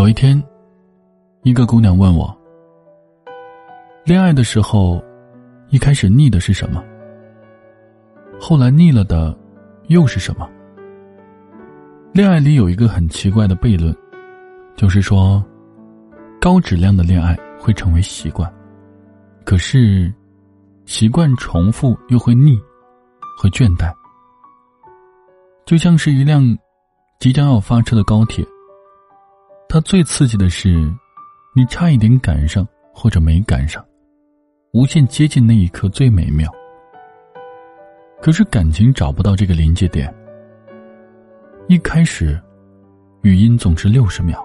有一天，一个姑娘问我：“恋爱的时候，一开始腻的是什么？后来腻了的，又是什么？”恋爱里有一个很奇怪的悖论，就是说，高质量的恋爱会成为习惯，可是，习惯重复又会腻，会倦怠。就像是一辆即将要发车的高铁，它最刺激的是，你差一点赶上或者没赶上，无限接近那一刻最美妙。可是感情找不到这个临界点。一开始，语音总是六十秒，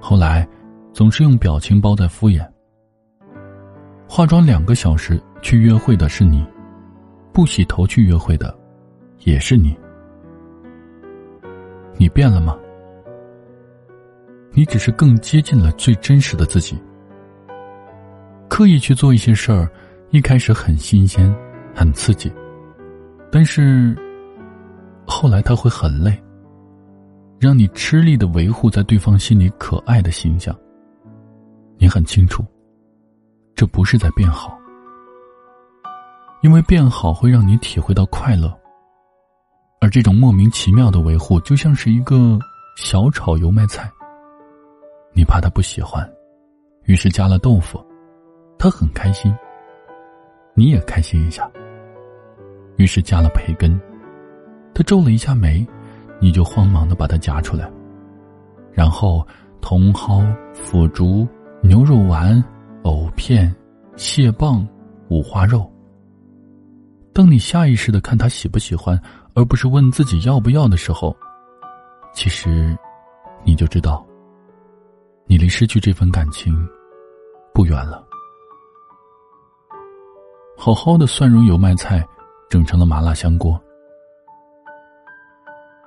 后来，总是用表情包在敷衍。化妆两个小时去约会的是你，不洗头去约会的，也是你。你变了吗？你只是更接近了最真实的自己。刻意去做一些事儿，一开始很新鲜，很刺激，但是，后来他会很累。让你吃力的维护在对方心里可爱的形象。你很清楚，这不是在变好，因为变好会让你体会到快乐。而这种莫名其妙的维护，就像是一个小炒油麦菜。你怕他不喜欢，于是加了豆腐，他很开心，你也开心一下。于是加了培根，他皱了一下眉。你就慌忙的把它夹出来，然后茼蒿、腐竹、牛肉丸、藕片、蟹棒、五花肉。当你下意识的看他喜不喜欢，而不是问自己要不要的时候，其实，你就知道，你离失去这份感情不远了。好好的蒜蓉油麦菜，整成了麻辣香锅。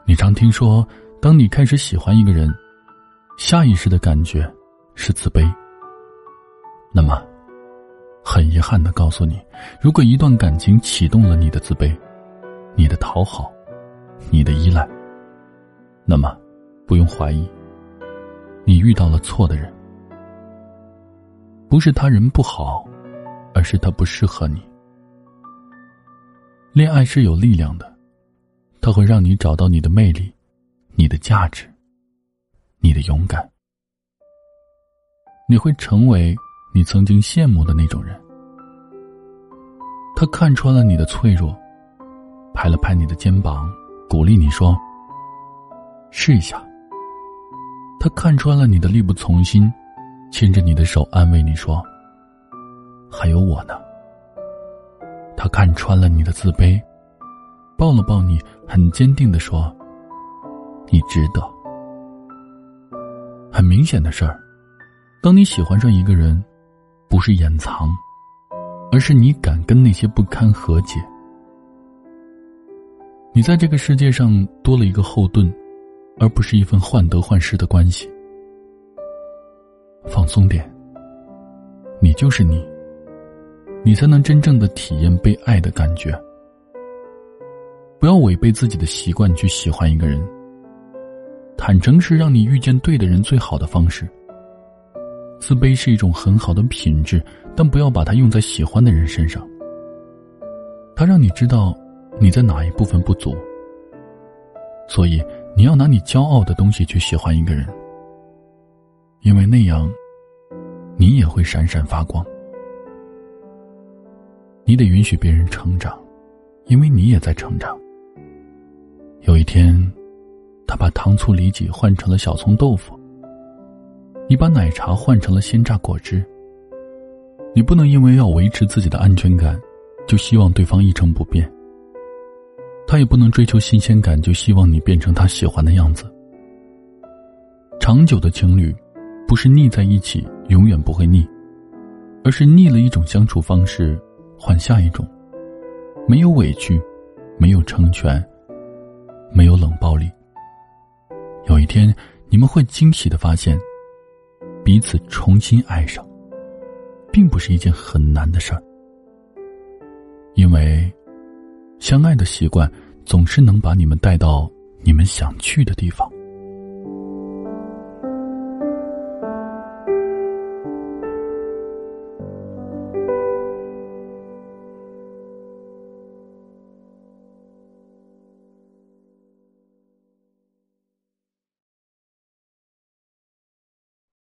你常听说，当你开始喜欢一个人，下意识的感觉是自卑。那么，很遗憾的告诉你，如果一段感情启动了你的自卑、你的讨好、你的依赖，那么不用怀疑，你遇到了错的人。不是他人不好，而是他不适合你。恋爱是有力量的。它会让你找到你的魅力，你的价值，你的勇敢。你会成为你曾经羡慕的那种人。他看穿了你的脆弱，拍了拍你的肩膀，鼓励你说：“试一下。”他看穿了你的力不从心，牵着你的手安慰你说：“还有我呢。”他看穿了你的自卑。抱了抱你，很坚定的说：“你值得。”很明显的事儿，当你喜欢上一个人，不是掩藏，而是你敢跟那些不堪和解。你在这个世界上多了一个后盾，而不是一份患得患失的关系。放松点，你就是你，你才能真正的体验被爱的感觉。不要违背自己的习惯去喜欢一个人。坦诚是让你遇见对的人最好的方式。自卑是一种很好的品质，但不要把它用在喜欢的人身上。它让你知道你在哪一部分不足，所以你要拿你骄傲的东西去喜欢一个人，因为那样，你也会闪闪发光。你得允许别人成长，因为你也在成长。有一天，他把糖醋里脊换成了小葱豆腐。你把奶茶换成了鲜榨果汁。你不能因为要维持自己的安全感，就希望对方一成不变。他也不能追求新鲜感，就希望你变成他喜欢的样子。长久的情侣，不是腻在一起永远不会腻，而是腻了一种相处方式，换下一种，没有委屈，没有成全。没有冷暴力。有一天，你们会惊喜的发现，彼此重新爱上，并不是一件很难的事儿。因为，相爱的习惯总是能把你们带到你们想去的地方。